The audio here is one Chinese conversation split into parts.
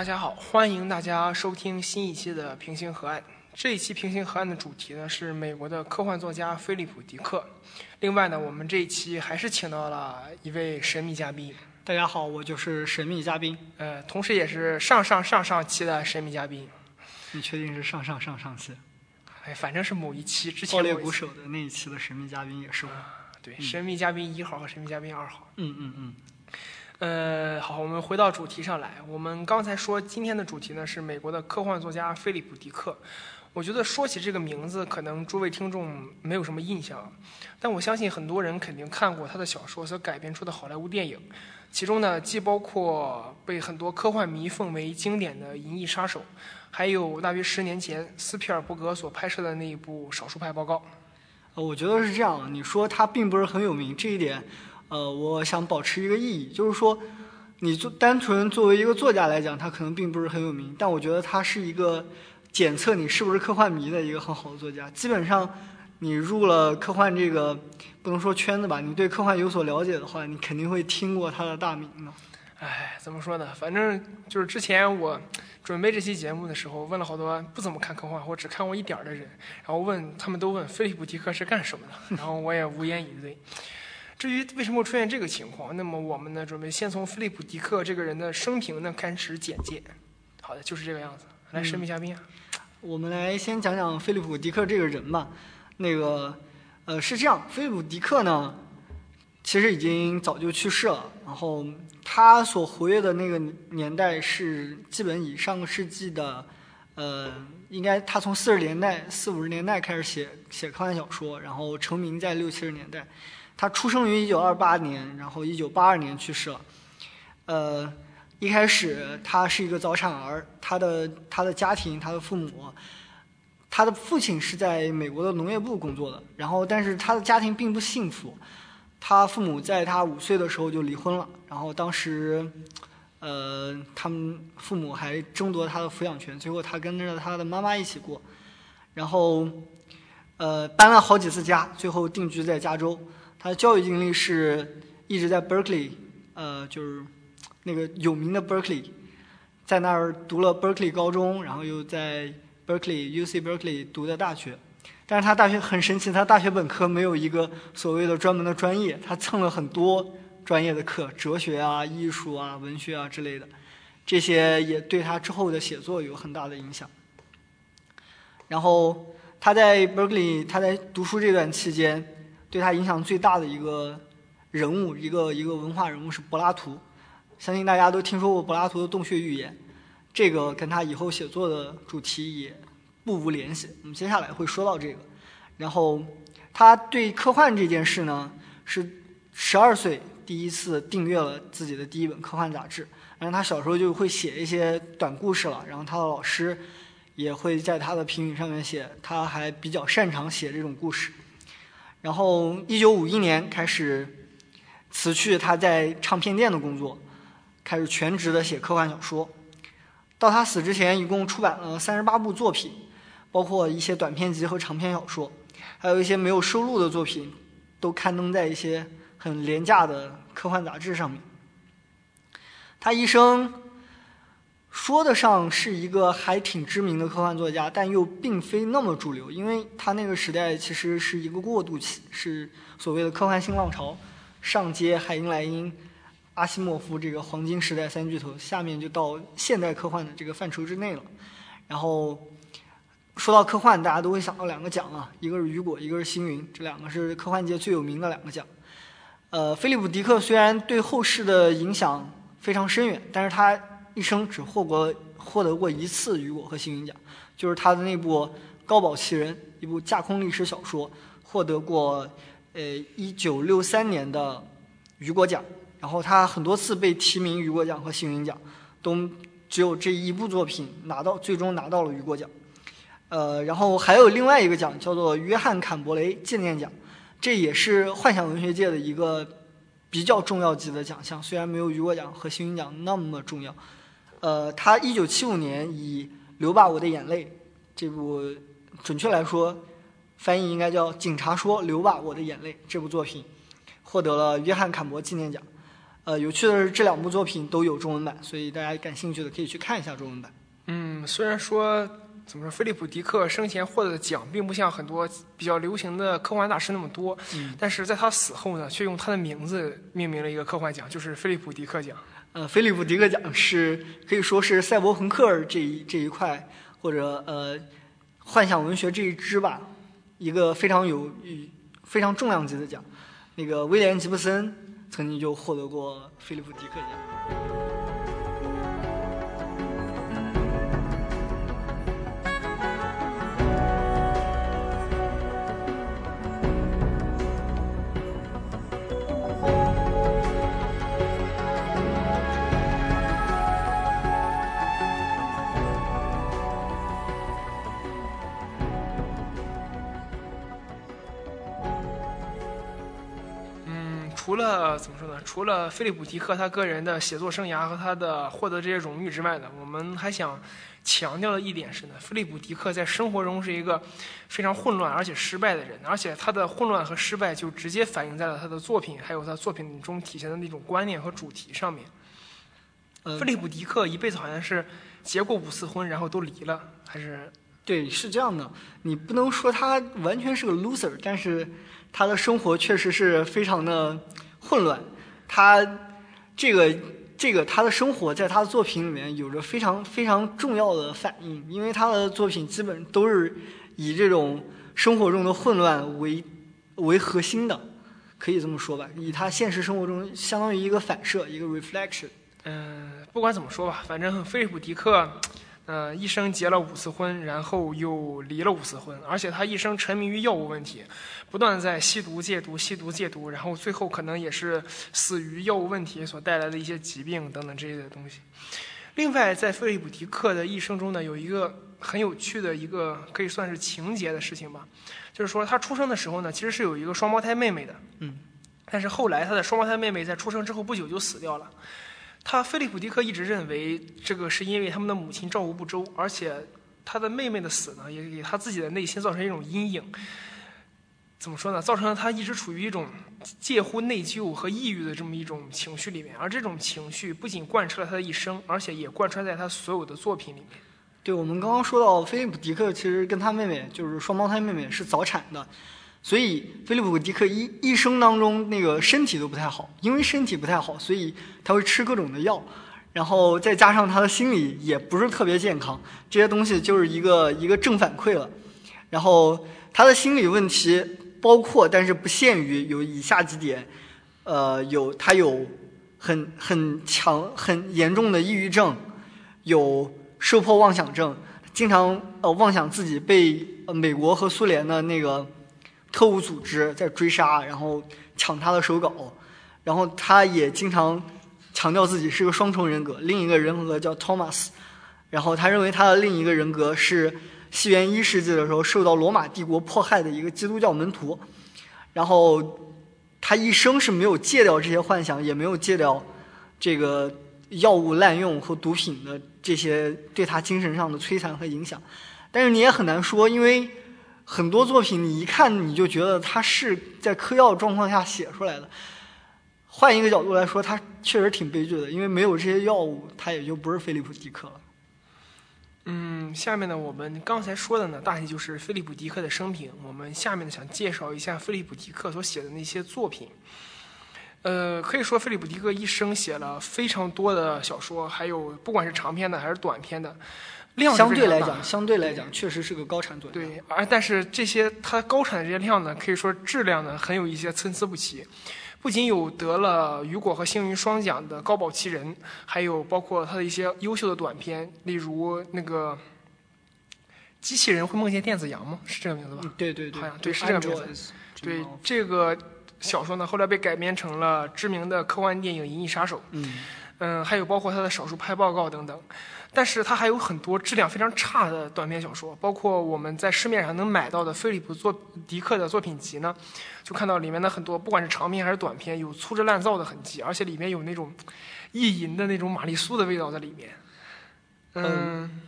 大家好，欢迎大家收听新一期的《平行河岸》。这一期《平行河岸》的主题呢是美国的科幻作家菲利普·迪克。另外呢，我们这一期还是请到了一位神秘嘉宾。大家好，我就是神秘嘉宾。呃，同时也是上上上上期的神秘嘉宾。你确定是上上上上期？哎，反正是某一期之前。爆裂鼓手的那一期的神秘嘉宾也是我。对，神秘嘉宾一号和神秘嘉宾二号。嗯嗯嗯。呃，好，我们回到主题上来。我们刚才说今天的主题呢是美国的科幻作家菲利普·迪克。我觉得说起这个名字，可能诸位听众没有什么印象，但我相信很多人肯定看过他的小说所改编出的好莱坞电影。其中呢，既包括被很多科幻迷奉为经典的《银翼杀手》，还有大约十年前斯皮尔伯格所拍摄的那一部《少数派报告》。呃，我觉得是这样。你说他并不是很有名，这一点。呃，我想保持一个意义，就是说，你做单纯作为一个作家来讲，他可能并不是很有名，但我觉得他是一个检测你是不是科幻迷的一个很好的作家。基本上，你入了科幻这个不能说圈子吧，你对科幻有所了解的话，你肯定会听过他的大名的。哎，怎么说呢？反正就是之前我准备这期节目的时候，问了好多不怎么看科幻或只看过一点的人，然后问他们都问菲利普·迪克是干什么的，然后我也无言以对。至于为什么会出现这个情况，那么我们呢，准备先从菲利普·迪克这个人的生平呢开始简介。好的，就是这个样子。来，神秘嘉宾，我们来先讲讲菲利普·迪克这个人吧。那个，呃，是这样，菲利普·迪克呢，其实已经早就去世了。然后他所活跃的那个年代是基本以上个世纪的，呃，应该他从四十年代、四五十年代开始写写科幻小说，然后成名在六七十年代。他出生于一九二八年，然后一九八二年去世了。呃，一开始他是一个早产儿，他的他的家庭，他的父母，他的父亲是在美国的农业部工作的，然后但是他的家庭并不幸福，他父母在他五岁的时候就离婚了，然后当时，呃，他们父母还争夺他的抚养权，最后他跟着他的妈妈一起过，然后，呃，搬了好几次家，最后定居在加州。他的教育经历是一直在 Berkeley，呃，就是那个有名的 Berkeley，在那儿读了 Berkeley 高中，然后又在 Berkeley UC Berkeley 读的大学。但是他大学很神奇，他大学本科没有一个所谓的专门的专业，他蹭了很多专业的课，哲学啊、艺术啊、文学啊之类的，这些也对他之后的写作有很大的影响。然后他在 Berkeley，他在读书这段期间。对他影响最大的一个人物，一个一个文化人物是柏拉图。相信大家都听说过柏拉图的洞穴寓言，这个跟他以后写作的主题也不无联系。我们接下来会说到这个。然后他对科幻这件事呢，是十二岁第一次订阅了自己的第一本科幻杂志。然后他小时候就会写一些短故事了。然后他的老师也会在他的评语上面写，他还比较擅长写这种故事。然后，一九五一年开始辞去他在唱片店的工作，开始全职的写科幻小说。到他死之前，一共出版了三十八部作品，包括一些短篇集和长篇小说，还有一些没有收录的作品，都刊登在一些很廉价的科幻杂志上面。他一生。说得上是一个还挺知名的科幻作家，但又并非那么主流，因为他那个时代其实是一个过渡期，是所谓的科幻新浪潮，上接海因莱因、阿西莫夫这个黄金时代三巨头，下面就到现代科幻的这个范畴之内了。然后说到科幻，大家都会想到两个奖啊，一个是雨果，一个是星云，这两个是科幻界最有名的两个奖。呃，菲利普·迪克虽然对后世的影响非常深远，但是他。一生只获过获得过一次雨果和星云奖，就是他的那部《高堡奇人》，一部架空历史小说，获得过呃一九六三年的雨果奖。然后他很多次被提名雨果奖和星云奖，都只有这一部作品拿到最终拿到了雨果奖。呃，然后还有另外一个奖叫做约翰坎伯雷纪念奖，这也是幻想文学界的一个比较重要级的奖项，虽然没有雨果奖和星云奖那么重要。呃，他一九七五年以《流吧，我的眼泪》这部，准确来说，翻译应该叫《警察说流吧，我的眼泪》这部作品，获得了约翰坎伯纪念奖。呃，有趣的是这两部作品都有中文版，所以大家感兴趣的可以去看一下中文版。嗯，虽然说怎么说，菲利普·迪克生前获得的奖并不像很多比较流行的科幻大师那么多，嗯但是在他死后呢，却用他的名字命名了一个科幻奖，就是菲利普·迪克奖。呃，菲利普·迪克奖是可以说是赛博朋克这一这一块，或者呃幻想文学这一支吧，一个非常有非常重量级的奖。那个威廉·吉布森曾经就获得过菲利普·迪克奖。除了怎么说呢？除了菲利普·迪克他个人的写作生涯和他的获得这些荣誉之外呢，我们还想强调的一点是呢，菲利普·迪克在生活中是一个非常混乱而且失败的人，而且他的混乱和失败就直接反映在了他的作品，还有他作品中体现的那种观念和主题上面。呃菲利普·迪克一辈子好像是结过五次婚，然后都离了，还是对，是这样的，你不能说他完全是个 loser，但是他的生活确实是非常的混乱。他这个这个他的生活在他的作品里面有着非常非常重要的反应，因为他的作品基本都是以这种生活中的混乱为为核心的，可以这么说吧，以他现实生活中相当于一个反射，一个 reflection。嗯，不管怎么说吧，反正菲利普·迪克，呃，一生结了五次婚，然后又离了五次婚，而且他一生沉迷于药物问题，不断在吸毒、戒毒、吸毒、戒毒，然后最后可能也是死于药物问题所带来的一些疾病等等这类的东西。另外，在菲利普·迪克的一生中呢，有一个很有趣的一个可以算是情节的事情吧，就是说他出生的时候呢，其实是有一个双胞胎妹妹的，嗯，但是后来他的双胞胎妹妹在出生之后不久就死掉了。他菲利普·迪克一直认为这个是因为他们的母亲照顾不周，而且他的妹妹的死呢，也给他自己的内心造成一种阴影。怎么说呢？造成了他一直处于一种介乎内疚和抑郁的这么一种情绪里面，而这种情绪不仅贯彻了他的一生，而且也贯穿在他所有的作品里面。对，我们刚刚说到菲利普·迪克，其实跟他妹妹就是双胞胎妹妹是早产的，所以菲利普·迪克一一生当中那个身体都不太好，因为身体不太好，所以他会吃各种的药，然后再加上他的心理也不是特别健康，这些东西就是一个一个正反馈了。然后他的心理问题包括，但是不限于有以下几点，呃，有他有很很强很严重的抑郁症，有受迫妄想症，经常呃妄想自己被美国和苏联的那个特务组织在追杀，然后抢他的手稿，然后他也经常强调自己是个双重人格，另一个人格叫 Thomas，然后他认为他的另一个人格是西元一世纪的时候受到罗马帝国迫害的一个基督教门徒，然后他一生是没有戒掉这些幻想，也没有戒掉这个药物滥用和毒品的这些对他精神上的摧残和影响。但是你也很难说，因为很多作品你一看你就觉得他是在嗑药状况下写出来的。换一个角度来说，他确实挺悲剧的，因为没有这些药物，他也就不是菲利普·迪克了。嗯，下面呢，我们刚才说的呢，大体就是菲利普·迪克的生平。我们下面呢，想介绍一下菲利普·迪克所写的那些作品。呃，可以说菲利普·迪克一生写了非常多的小说，还有不管是长篇的还是短篇的，量相对来讲，相对来讲，确实是个高产作家。对，而但是这些它高产的这些量呢，可以说质量呢很有一些参差不齐。不仅有得了雨果和星云双奖的高保奇人，还有包括他的一些优秀的短片，例如那个机器人会梦见电子羊吗？是这个名字吧？嗯对对对，好像对是这个名字对这个小说呢，后来被改编成了知名的科幻电影《银翼杀手》。嗯，嗯，还有包括他的少数派报告等等。但是他还有很多质量非常差的短篇小说，包括我们在市面上能买到的菲利普作迪克的作品集呢，就看到里面的很多不管是长篇还是短篇，有粗制滥造的痕迹，而且里面有那种意淫的那种玛丽苏的味道在里面。嗯，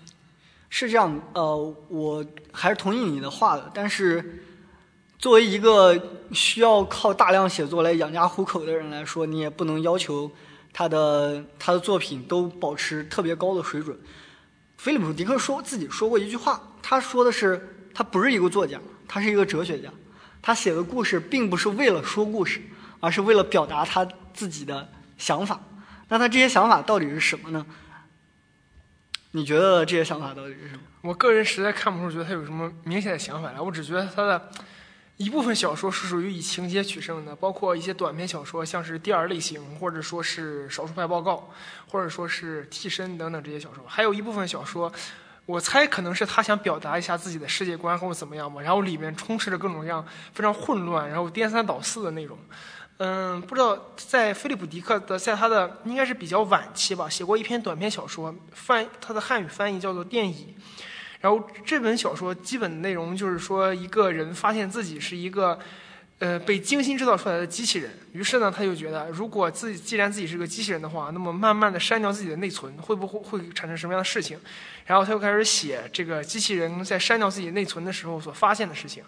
是这样，呃，我还是同意你的话的。但是，作为一个需要靠大量写作来养家糊口的人来说，你也不能要求他的他的作品都保持特别高的水准。菲利普·迪克说自己说过一句话，他说的是他不是一个作家，他是一个哲学家。他写的故事并不是为了说故事，而是为了表达他自己的想法。那他这些想法到底是什么呢？你觉得这些想法到底是什么？我个人实在看不出觉得他有什么明显的想法来，我只觉得他的一部分小说是属于以情节取胜的，包括一些短篇小说，像是第二类型，或者说是少数派报告，或者说是替身等等这些小说。还有一部分小说，我猜可能是他想表达一下自己的世界观或者怎么样吧，然后里面充斥着各种各样非常混乱，然后颠三倒四的内容。嗯，不知道在菲利普·迪克的，在他的应该是比较晚期吧，写过一篇短篇小说，翻他的汉语翻译叫做《电椅》。然后这本小说基本内容就是说，一个人发现自己是一个，呃，被精心制造出来的机器人。于是呢，他就觉得，如果自己既然自己是个机器人的话，那么慢慢的删掉自己的内存，会不会会产生什么样的事情？然后他就开始写这个机器人在删掉自己内存的时候所发现的事情。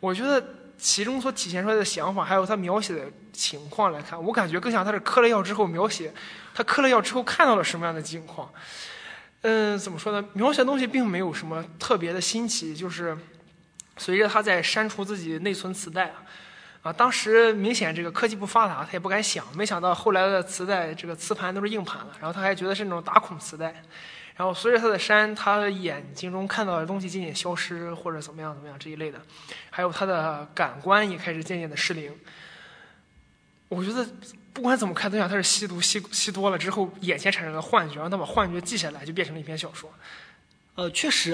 我觉得。其中所体现出来的想法，还有他描写的情况来看，我感觉更像他是嗑了药之后描写他嗑了药之后看到了什么样的境况。嗯，怎么说呢？描写东西并没有什么特别的新奇，就是随着他在删除自己内存磁带啊，啊，当时明显这个科技不发达，他也不敢想，没想到后来的磁带这个磁盘都是硬盘了，然后他还觉得是那种打孔磁带。然后随着他的删，他的眼睛中看到的东西渐渐消失，或者怎么样怎么样这一类的，还有他的感官也开始渐渐的失灵。我觉得不管怎么看，都像他是吸毒吸吸多了之后，眼前产生了幻觉，让他把幻觉记下来，就变成了一篇小说。呃，确实，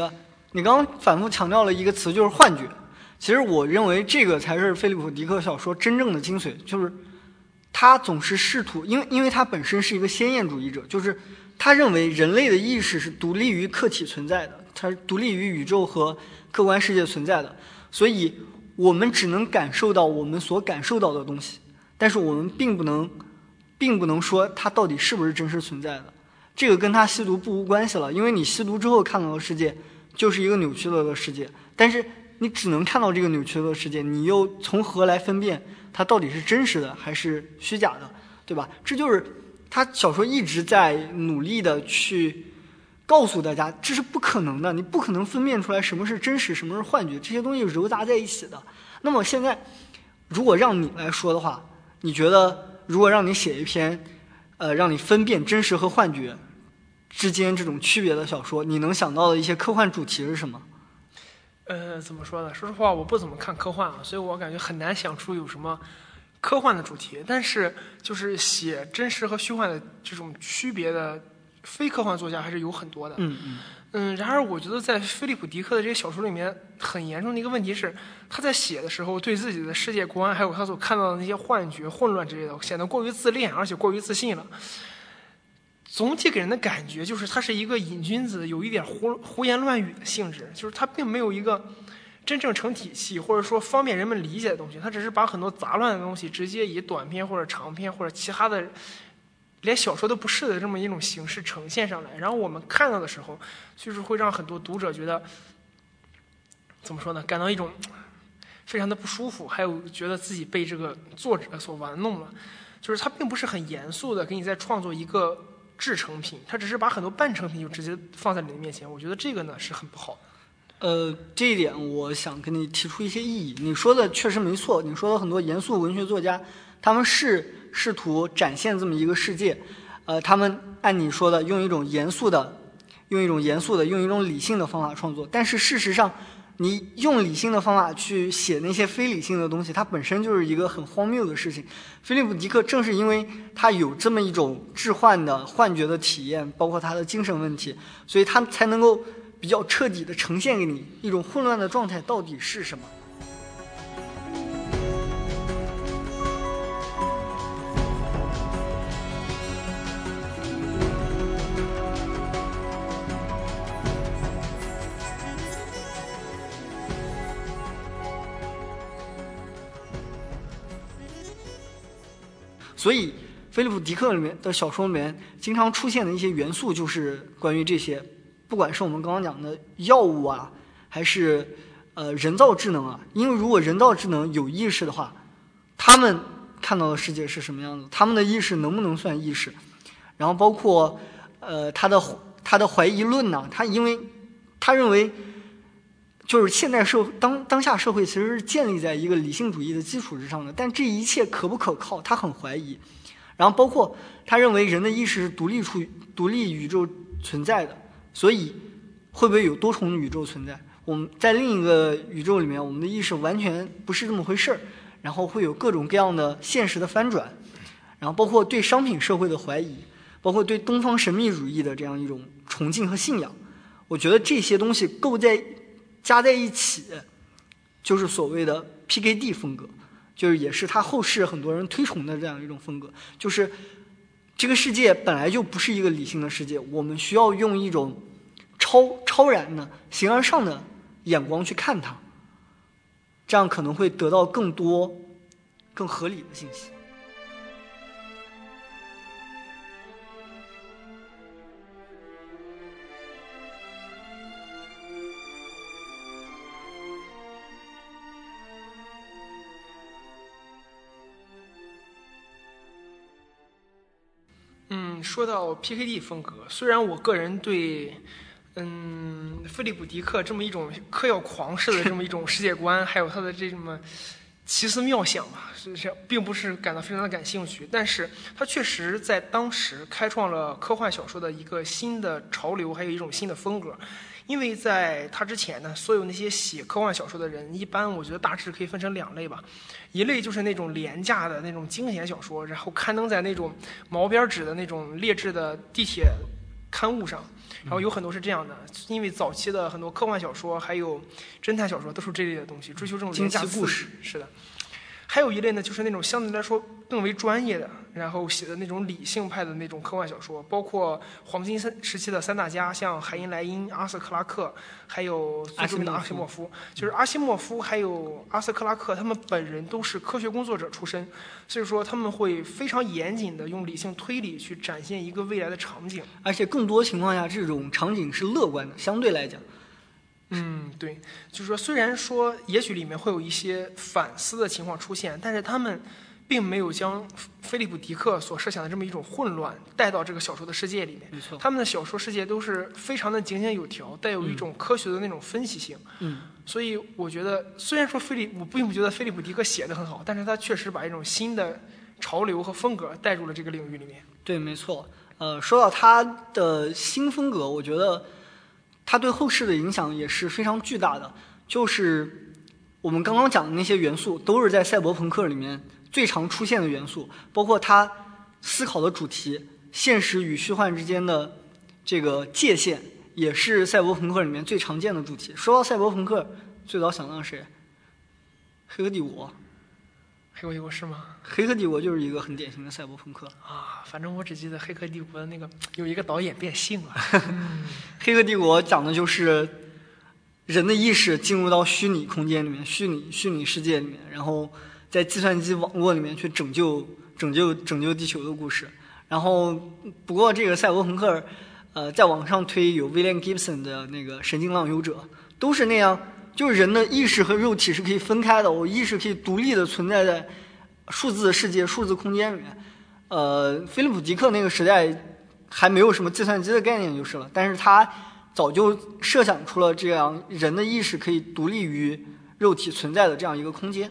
你刚刚反复强调了一个词，就是幻觉。其实我认为这个才是菲利普·迪克小说真正的精髓，就是他总是试图，因为因为他本身是一个先验主义者，就是。他认为人类的意识是独立于客体存在的，它是独立于宇宙和客观世界存在的，所以我们只能感受到我们所感受到的东西，但是我们并不能，并不能说它到底是不是真实存在的。这个跟他吸毒不无关系了，因为你吸毒之后看到的世界就是一个扭曲了的世界，但是你只能看到这个扭曲的世界，你又从何来分辨它到底是真实的还是虚假的，对吧？这就是。他小说一直在努力的去告诉大家，这是不可能的，你不可能分辨出来什么是真实，什么是幻觉，这些东西糅杂在一起的。那么现在，如果让你来说的话，你觉得如果让你写一篇，呃，让你分辨真实和幻觉之间这种区别的小说，你能想到的一些科幻主题是什么？呃，怎么说呢？说实话，我不怎么看科幻啊，所以我感觉很难想出有什么。科幻的主题，但是就是写真实和虚幻的这种区别的非科幻作家还是有很多的。嗯嗯。嗯，然而我觉得在菲利普·迪克的这些小说里面，很严重的一个问题是，他在写的时候对自己的世界观，还有他所看到的那些幻觉、混乱之类的，显得过于自恋，而且过于自信了。总体给人的感觉就是他是一个瘾君子，有一点胡胡言乱语的性质，就是他并没有一个。真正成体系，或者说方便人们理解的东西，他只是把很多杂乱的东西直接以短篇或者长篇或者其他的连小说都不是的这么一种形式呈现上来。然后我们看到的时候，就是会让很多读者觉得怎么说呢？感到一种非常的不舒服，还有觉得自己被这个作者所玩弄了。就是他并不是很严肃的给你在创作一个制成品，他只是把很多半成品就直接放在你的面前。我觉得这个呢是很不好的。呃，这一点我想跟你提出一些异议。你说的确实没错，你说的很多严肃文学作家，他们是试图展现这么一个世界，呃，他们按你说的用一种严肃的、用一种严肃的、用一种理性的方法创作。但是事实上，你用理性的方法去写那些非理性的东西，它本身就是一个很荒谬的事情。菲利普·迪克正是因为他有这么一种置换的幻觉的体验，包括他的精神问题，所以他才能够。比较彻底的呈现给你一种混乱的状态到底是什么？所以，菲利普·迪克里面的小说里面经常出现的一些元素，就是关于这些。不管是我们刚刚讲的药物啊，还是呃人造智能啊，因为如果人造智能有意识的话，他们看到的世界是什么样子？他们的意识能不能算意识？然后包括呃他的他的怀疑论呢，他因为他认为就是现代社会当当下社会其实是建立在一个理性主义的基础之上的，但这一切可不可靠，他很怀疑。然后包括他认为人的意识是独立出独立宇宙存在的，所以会不会有多重宇宙存在？我们在另一个宇宙里面，我们的意识完全不是这么回事儿，然后会有各种各样的现实的翻转，然后包括对商品社会的怀疑，包括对东方神秘主义的这样一种崇敬和信仰。我觉得这些东西构在加在一起，就是所谓的 PKD 风格。就是也是他后世很多人推崇的这样一种风格，就是这个世界本来就不是一个理性的世界，我们需要用一种超超然的形而上的眼光去看它，这样可能会得到更多更合理的信息。说到 PKD 风格，虽然我个人对，嗯，菲利普·迪克这么一种嗑药狂式的 这么一种世界观，还有他的这么奇思妙想吧，是是，并不是感到非常的感兴趣。但是他确实在当时开创了科幻小说的一个新的潮流，还有一种新的风格。因为在他之前呢，所有那些写科幻小说的人，一般我觉得大致可以分成两类吧。一类就是那种廉价的那种惊险小说，然后刊登在那种毛边纸的那种劣质的地铁刊物上，然后有很多是这样的。因为早期的很多科幻小说还有侦探小说都是这类的东西，追求这种廉价故事。是的。还有一类呢，就是那种相对来说更为专业的，然后写的那种理性派的那种科幻小说，包括黄金三时期的三大家，像海因莱因、阿瑟克拉克，还有最著名的阿西莫夫。就是阿西莫夫还有阿瑟克拉克，他们本人都是科学工作者出身，所以说他们会非常严谨的用理性推理去展现一个未来的场景，而且更多情况下，这种场景是乐观的，相对来讲。嗯，对，就是说，虽然说也许里面会有一些反思的情况出现，但是他们并没有将菲利普·迪克所设想的这么一种混乱带到这个小说的世界里面。没错，他们的小说世界都是非常的井井有条，带有一种科学的那种分析性。嗯，所以我觉得，虽然说菲利，我并不觉得菲利普·迪克写的很好，但是他确实把一种新的潮流和风格带入了这个领域里面。对，没错。呃，说到他的新风格，我觉得。它对后世的影响也是非常巨大的，就是我们刚刚讲的那些元素，都是在赛博朋克里面最常出现的元素，包括他思考的主题——现实与虚幻之间的这个界限，也是赛博朋克里面最常见的主题。说到赛博朋克，最早想到谁？黑客帝国。黑客帝国是吗？黑客帝国就是一个很典型的赛博朋克啊。反正我只记得黑客帝国的那个有一个导演变性了。黑客帝国讲的就是人的意识进入到虚拟空间里面、虚拟虚拟世界里面，然后在计算机网络里面去拯救拯救拯救地球的故事。然后不过这个赛博朋克，呃，在网上推有 William Gibson 的那个《神经浪游者》，都是那样。就是人的意识和肉体是可以分开的，我意识可以独立的存在在数字世界、数字空间里面。呃，菲利普·迪克那个时代还没有什么计算机的概念就是了，但是他早就设想出了这样人的意识可以独立于肉体存在的这样一个空间。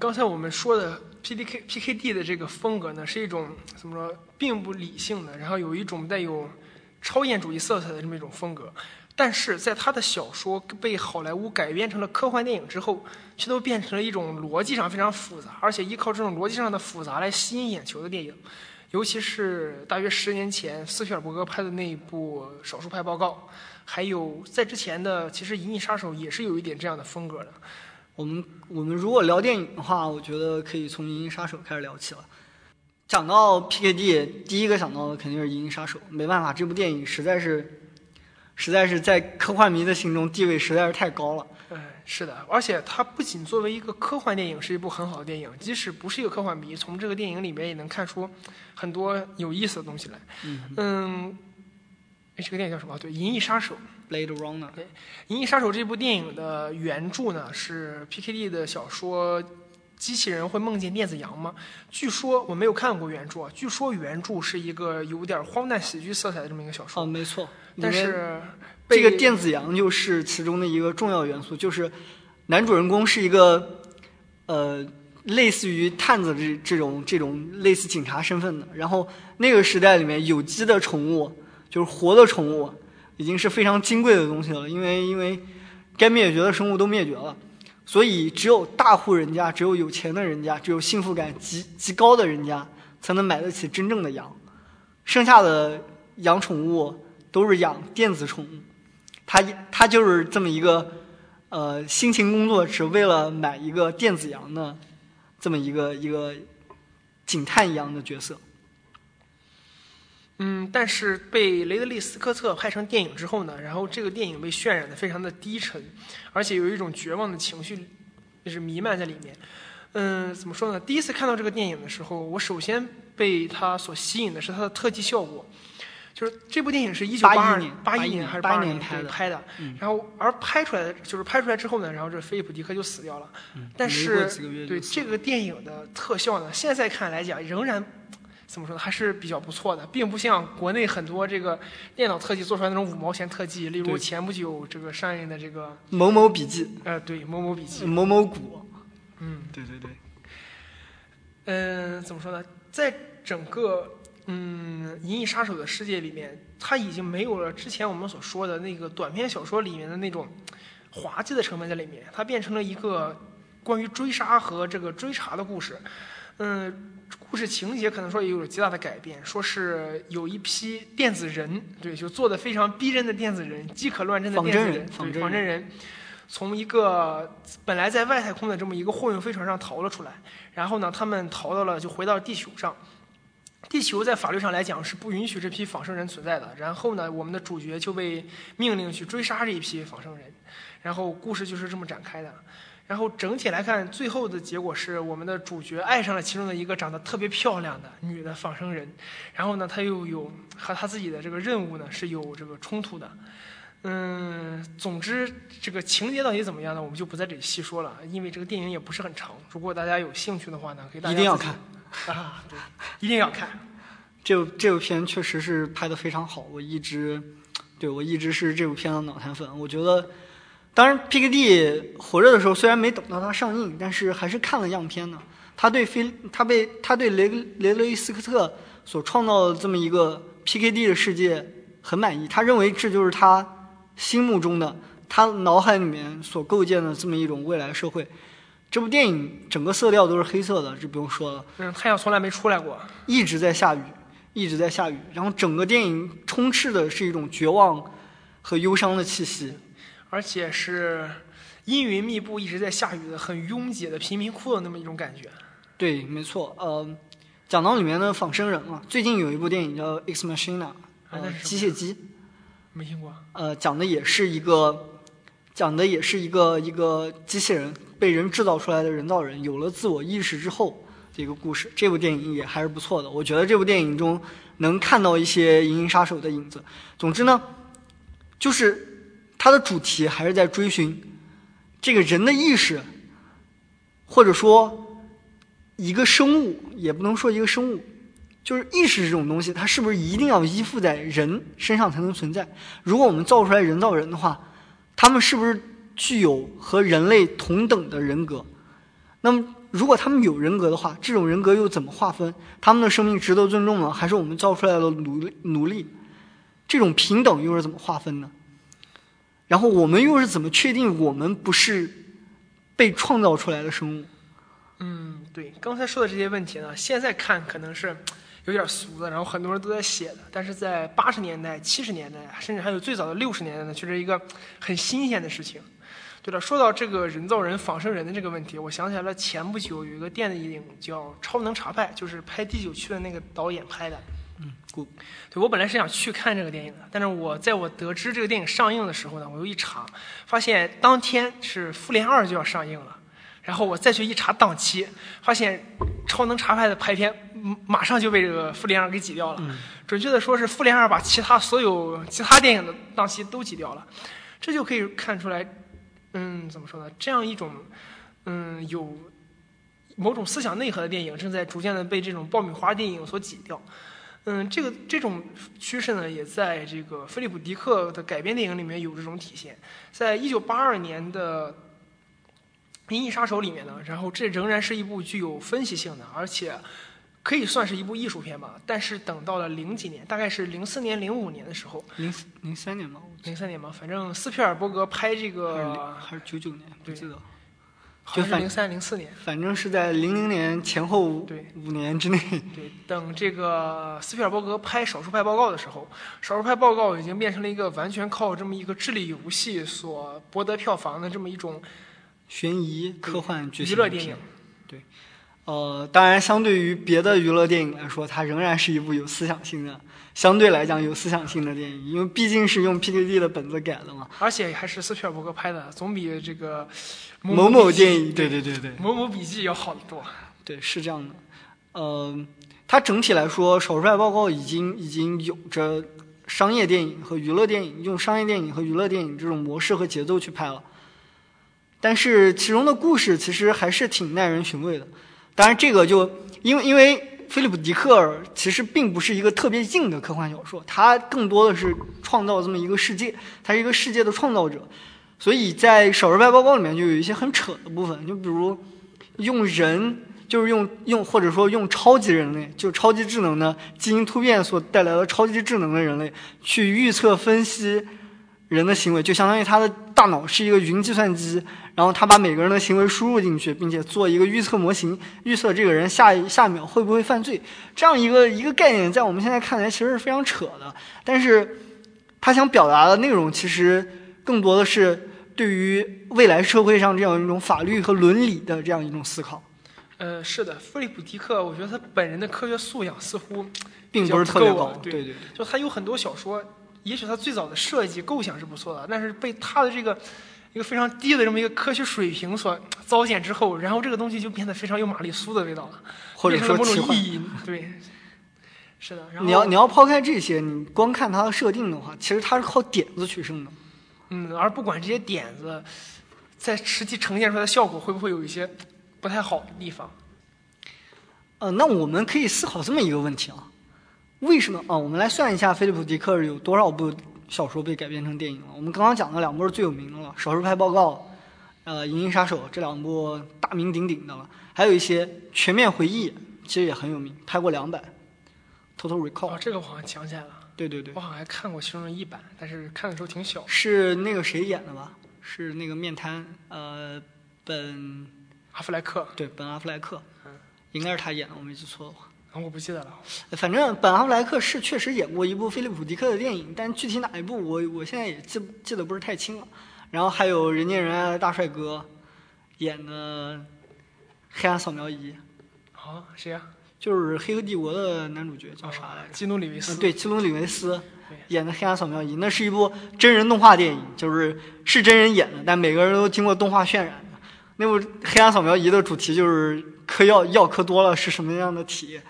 刚才我们说的 P D K P K D 的这个风格呢，是一种怎么说，并不理性的，然后有一种带有超验主义色彩的这么一种风格。但是在他的小说被好莱坞改编成了科幻电影之后，却都变成了一种逻辑上非常复杂，而且依靠这种逻辑上的复杂来吸引眼球的电影。尤其是大约十年前斯皮尔伯格拍的那一部《少数派报告》，还有在之前的其实《银翼杀手》也是有一点这样的风格的。我们我们如果聊电影的话，我觉得可以从《银翼杀手》开始聊起了。讲到 PKD，第一个想到的肯定是《银翼杀手》。没办法，这部电影实在是实在是在科幻迷的心中地位实在是太高了。嗯，是的，而且它不仅作为一个科幻电影是一部很好的电影，即使不是一个科幻迷，从这个电影里面也能看出很多有意思的东西来。嗯嗯，哎，这个电影叫什么？对，《银翼杀手》。，Blade Runner，《银翼杀手》这部电影的原著呢是 P.K.D 的小说《机器人会梦见电子羊吗》。据说我没有看过原著，啊，据说原著是一个有点荒诞喜剧色彩的这么一个小说，哦，没错，但是这个电子羊就是其中的一个重要元素，就是男主人公是一个呃类似于探子这这种这种类似警察身份的。然后那个时代里面，有机的宠物就是活的宠物，已经是非常金贵的东西了，因为因为该灭绝的生物都灭绝了。所以，只有大户人家，只有有钱的人家，只有幸福感极极高的人家，才能买得起真正的羊。剩下的养宠物都是养电子宠物。他他就是这么一个，呃，辛勤工作只为了买一个电子羊的，这么一个一个警探一样的角色。嗯，但是被雷德利·斯科特拍成电影之后呢，然后这个电影被渲染的非常的低沉，而且有一种绝望的情绪，就是弥漫在里面。嗯，怎么说呢？第一次看到这个电影的时候，我首先被它所吸引的是它的特技效果。就是这部电影是一九八二年八一年还是二82年年拍的拍的，嗯然后而拍出来的就是拍出来之后呢，然后这菲利普·迪克就死掉了。但没过是对这个电影的特效呢，现在看来讲仍然怎么说呢，还是比较不错的，并不像国内很多这个电脑特技做出来那种五毛钱特技，例如前不久这个上映的这个某某笔记，呃对某某笔记，某某谷，嗯。对对对，嗯，怎么说呢，在整个嗯《银翼杀手》的世界里面，它已经没有了之前我们所说的那个短篇小说里面的那种滑稽的成分在里面，它变成了一个关于追杀和这个追查的故事。嗯，故事情节可能说也有极大的改变，说是有一批电子人，对，就做的非常逼真的电子人，饥渴乱真的电子人，仿真人仿真人，从一个本来在外太空的这么一个货运飞船上逃了出来，然后呢，他们逃到了，就回到地球上。地球在法律上来讲是不允许这批仿生人存在的。然后呢，我们的主角就被命令去追杀这一批仿生人，然后故事就是这么展开的。然后整体来看，最后的结果是我们的主角爱上了其中的一个长得特别漂亮的女的仿生人，然后呢，他又有和他自己的这个任务呢是有这个冲突的。嗯，总之这个情节到底怎么样呢？我们就不在这里细说了，因为这个电影也不是很长。如果大家有兴趣的话呢，可以大家一定要看啊，对，一定要看。这部这部片确实是拍的非常好，我一直对我一直是这部片的脑残粉。我觉得，当然 P.K.D 火热的时候虽然没等到它上映，但是还是看了样片的。他对菲他被他对雷雷雷斯科特所创造的这么一个 P.K.D 的世界很满意，他认为这就是他心目中的他脑海里面所构建的这么一种未来社会。这部电影整个色调都是黑色的，这不用说了。嗯，太阳从来没出来过。一直在下雨，一直在下雨，然后整个电影充斥的是一种绝望和忧伤的气息。而且是阴云密布、一直在下雨的、很拥挤的贫民窟的那么一种感觉。对，没错。呃，讲到里面的仿生人嘛，最近有一部电影叫《Ex Machina》，机械姬，没听过。呃，讲的也是一个，讲的也是一个一个机器人被人制造出来的人造人，有了自我意识之后的一个故事。这部电影也还是不错的，我觉得这部电影中能看到一些《银翼杀手》的影子。总之呢，就是它的主题还是在追寻这个人的意识，或者说一个生物，也不能说一个生物，就是意识这种东西，它是不是一定要依附在人身上才能存在？如果我们造出来人造人的话，他们是不是具有和人类同等的人格？那么，如果他们有人格的话，这种人格又怎么划分？他们的生命值得尊重吗？还是我们造出来的奴奴隶？这种平等又是怎么划分呢？然后我们又是怎么确定我们不是被创造出来的生物？嗯，对，刚才说的这些问题呢，现在看可能是有点俗的，然后很多人都在写的，但是在八十年代、七十年代，甚至还有最早的六十年代呢，却是一个很新鲜的事情。对了，说到这个人造人、仿生人的这个问题，我想起来了，前不久有一个电影叫《超能查派》，就是拍第九区的那个导演拍的。嗯，故对我本来是想去看这个电影的，但是我在我得知这个电影上映的时候呢，我又一查，发现当天是《复联二》就要上映了，然后我再去一查档期，发现《超能查派》的排片嗯马上就被这个《复联二》给挤掉了。准确的说是《复联二》把其他所有其他电影的档期都挤掉了，这就可以看出来，嗯，怎么说呢？这样一种，嗯，有某种思想内核的电影正在逐渐的被这种爆米花电影所挤掉。嗯，这个这种趋势呢，也在这个菲利普·迪克的改编电影里面有这种体现。在一九八二年的《银翼杀手》里面呢，然后这仍然是一部具有分析性的，而且可以算是一部艺术片吧。但是等到了零几年，大概是零四年、零五年的时候，零零三年吧，零三年吧，反正斯皮尔伯格拍这个还是九九年，不记得。好像零三、零四年。反正是在零零年前后五对五年之内。对，等这个斯皮尔伯格拍《少数派报告》的时候，《少数派报告》已经变成了一个完全靠这么一个智力游戏所博得票房的这么一种悬疑、科幻、娱乐电影。呃，当然，相对于别的娱乐电影来说，它仍然是一部有思想性的，相对来讲有思想性的电影，因为毕竟是用 PKD 的本子改的嘛。而且还是斯皮尔伯格拍的，总比这个某某电影，对对对对某某笔记要好得多。对，是这样的。呃，它整体来说，《手术派报告》已经已经有着商业电影和娱乐电影，用商业电影和娱乐电影这种模式和节奏去拍了。但是其中的故事其实还是挺耐人寻味的。当然，这个就因为因为菲利普·迪克尔其实并不是一个特别硬的科幻小说，他更多的是创造这么一个世界，他是一个世界的创造者。所以在《少数派报告》里面就有一些很扯的部分，就比如用人，就是用用或者说用超级人类，就超级智能的基因突变所带来的超级智能的人类，去预测分析人的行为，就相当于他的大脑是一个云计算机，然后他把每个人的行为输入进去，并且做一个预测模型，预测这个人下一下秒会不会犯罪。这样一个一个概念，在我们现在看来其实是非常扯的，但是他想表达的内容其实更多的是对于未来社会上这样一种法律和伦理的这样一种思考，呃，是的，菲利普·迪克，我觉得他本人的科学素养似乎并不是特别高对对，就他有很多小说，也许他最早的设计构想是不错的，但是被他的这个一个非常低的这么一个科学水平所糟践之后，然后这个东西就变得非常有玛丽苏的味道了，或者说奇幻。种意义。对，是的。然后你要你要抛开这些，你光看它的设定的话，其实它是靠点子取胜的。嗯，而不管这些点子在实际呈现出来的效果会不会有一些不太好的地方。呃，那我们可以思考这么一个问题啊，为什么啊？我们来算一下，菲利普·迪克尔有多少部小说被改编成电影了？我们刚刚讲的两部是最有名的了，《少数派报告》呃，《银翼杀手》这两部大名鼎鼎的了，还有一些《全面回忆》其实也很有名，拍过两版，《Total Recall 哦，》。这个我好像想起来了，对对对我，好像还看过其中的一版，但是看的时候挺小。是那个谁演的吧？是那个面瘫，呃，本阿弗莱克，对本阿弗莱克嗯，应该是他演的，我没记错的话。啊我不记得了。反正本阿弗莱克是确实演过一部菲利普·迪克的电影，但具体哪一部我我现在也记记得不是太清了。然后还有人见人爱的大帅哥演的黑暗扫描仪，啊，谁呀、就是《黑客帝国》的男主角叫啥来着？基努里维斯。嗯，对，基努里维斯对演的《黑暗扫描仪》，那是一部真人动画电影，就是是真人演的，但每个人都经过动画渲染的。那部《黑暗扫描仪》的主题就是嗑药药嗑多了是什么样的体验，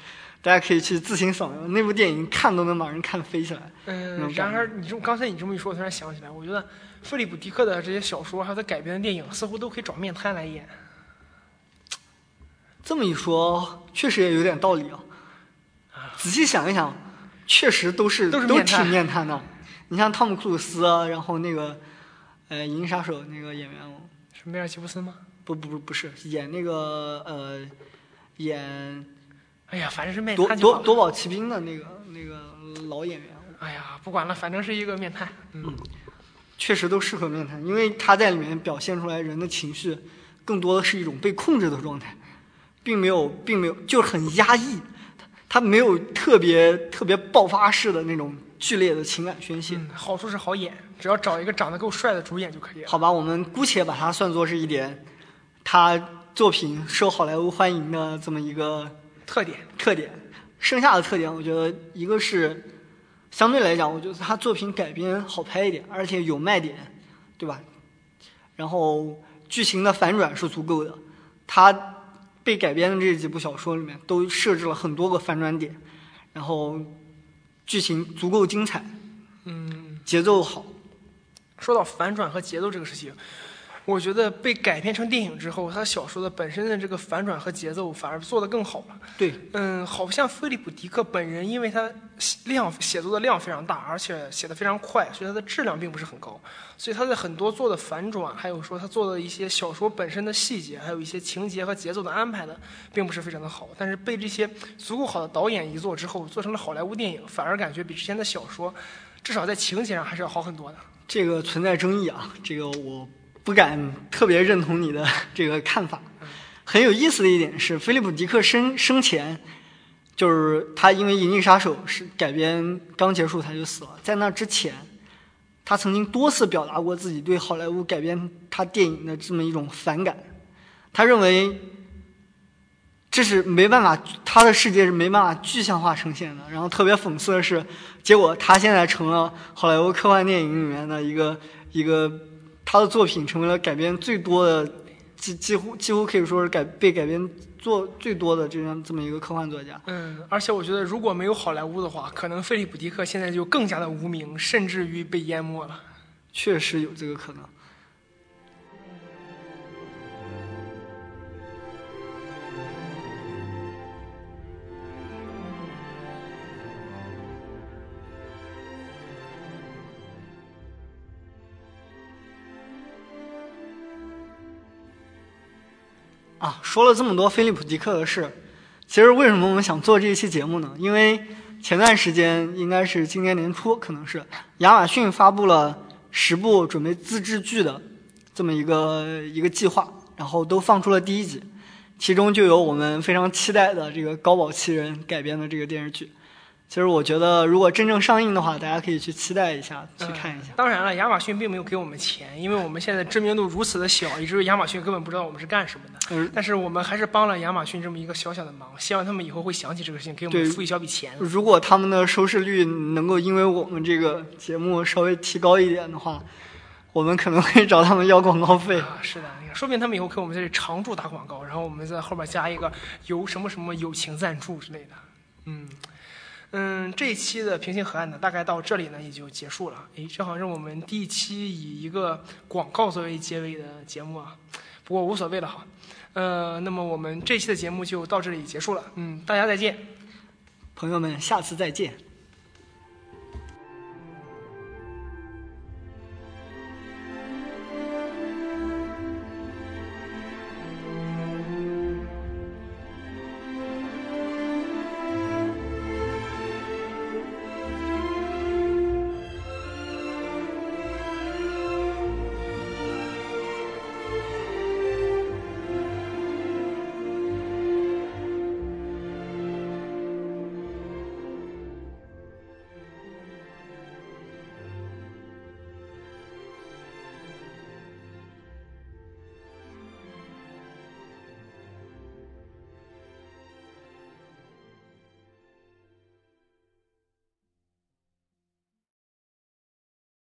大家可以去自行扫描。那部电影看都能把人看飞起来。嗯，然而你这么刚才你这么一说，我突然想起来，我觉得菲利普·迪克的这些小说还有他改编的电影，似乎都可以找面瘫来演。这么一说，确实也有点道理啊。仔细想一想，确实都是都挺面瘫的。你像汤姆·克鲁斯啊，然后那个呃《银翼杀手》那个演员，是梅尔吉布森吗？不不不不是演那个呃演哎呀，反正是面夺。夺夺宝奇兵的那个那个老演员，哎呀，不管了，反正是一个面瘫。嗯，确实都适合面瘫，因为他在里面表现出来人的情绪，更多的是一种被控制的状态，并没有并没有就是很压抑，他他没有特别特别爆发式的那种剧烈的情感宣泄。嗯，好处是好演，只要找一个长得够帅的主演就可以了。好吧，我们姑且把它算作是一点他作品受好莱坞欢迎的这么一个特点，特点。剩下的特点，我觉得一个是相对来讲，我觉得他作品改编好拍一点，而且有卖点，对吧？然后剧情的反转是足够的，他被改编的这几部小说里面都设置了很多个反转点，然后剧情足够精彩，嗯，节奏好。说到反转和节奏这个事情，我觉得被改编成电影之后，他小说的本身的这个反转和节奏反而做得更好了。对，嗯，好像菲利普·迪克本人，因为他量写作的量非常大，而且写得非常快，所以他的质量并不是很高。所以他在很多做的反转，还有说他做的一些小说本身的细节，还有一些情节和节奏的安排的，并不是非常的好。但是被这些足够好的导演一做之后，做成了好莱坞电影，反而感觉比之前的小说，至少在情节上还是要好很多的。这个存在争议啊，这个我不敢特别认同你的这个看法。很有意思的一点是，菲利普·迪克生生前，就是他因为《银翼杀手》是改编刚结束他就死了，在那之前，他曾经多次表达过自己对好莱坞改编他电影的这么一种反感。他认为这是没办法，他的世界是没办法具象化呈现的。然后特别讽刺的是，结果他现在成了好莱坞科幻电影里面的一个一个，他的作品成为了改编最多的，几几乎几乎可以说是改被改编做最多的这样这么一个科幻作家。嗯，而且我觉得如果没有好莱坞的话，可能菲利普·迪克现在就更加的无名，甚至于被淹没了。确实有这个可能。啊，说了这么多菲利普·迪克的事，其实为什么我们想做这一期节目呢？因为前段时间应该是今年年初，可能是亚马逊发布了十部准备自制剧的这么一个一个计划，然后都放出了第一集，其中就有我们非常期待的这个高保奇人改编的这个电视剧。其实我觉得，如果真正上映的话，大家可以去期待一下，去看一下。当然了，亚马逊并没有给我们钱，因为我们现在知名度如此的小，以至于亚马逊根本不知道我们是干什么的。嗯但是我们还是帮了亚马逊这么一个小小的忙，希望他们以后会想起这个事情，给我们对付一小笔钱。如果他们的收视率能够因为我们这个节目稍微提高一点的话，我们可能会找他们要广告费。啊，是的，说不定他们以后给我们在这里常驻打广告，然后我们在后面加一个由什么什么友情赞助之类的。嗯嗯，这一期的平行河岸呢，大概到这里呢也就结束了。诶，这好像是我们第一期以一个广告作为结尾的节目啊，不过无所谓了哈。呃，那么我们这期的节目就到这里结束了。嗯，大家再见。朋友们，下次再见。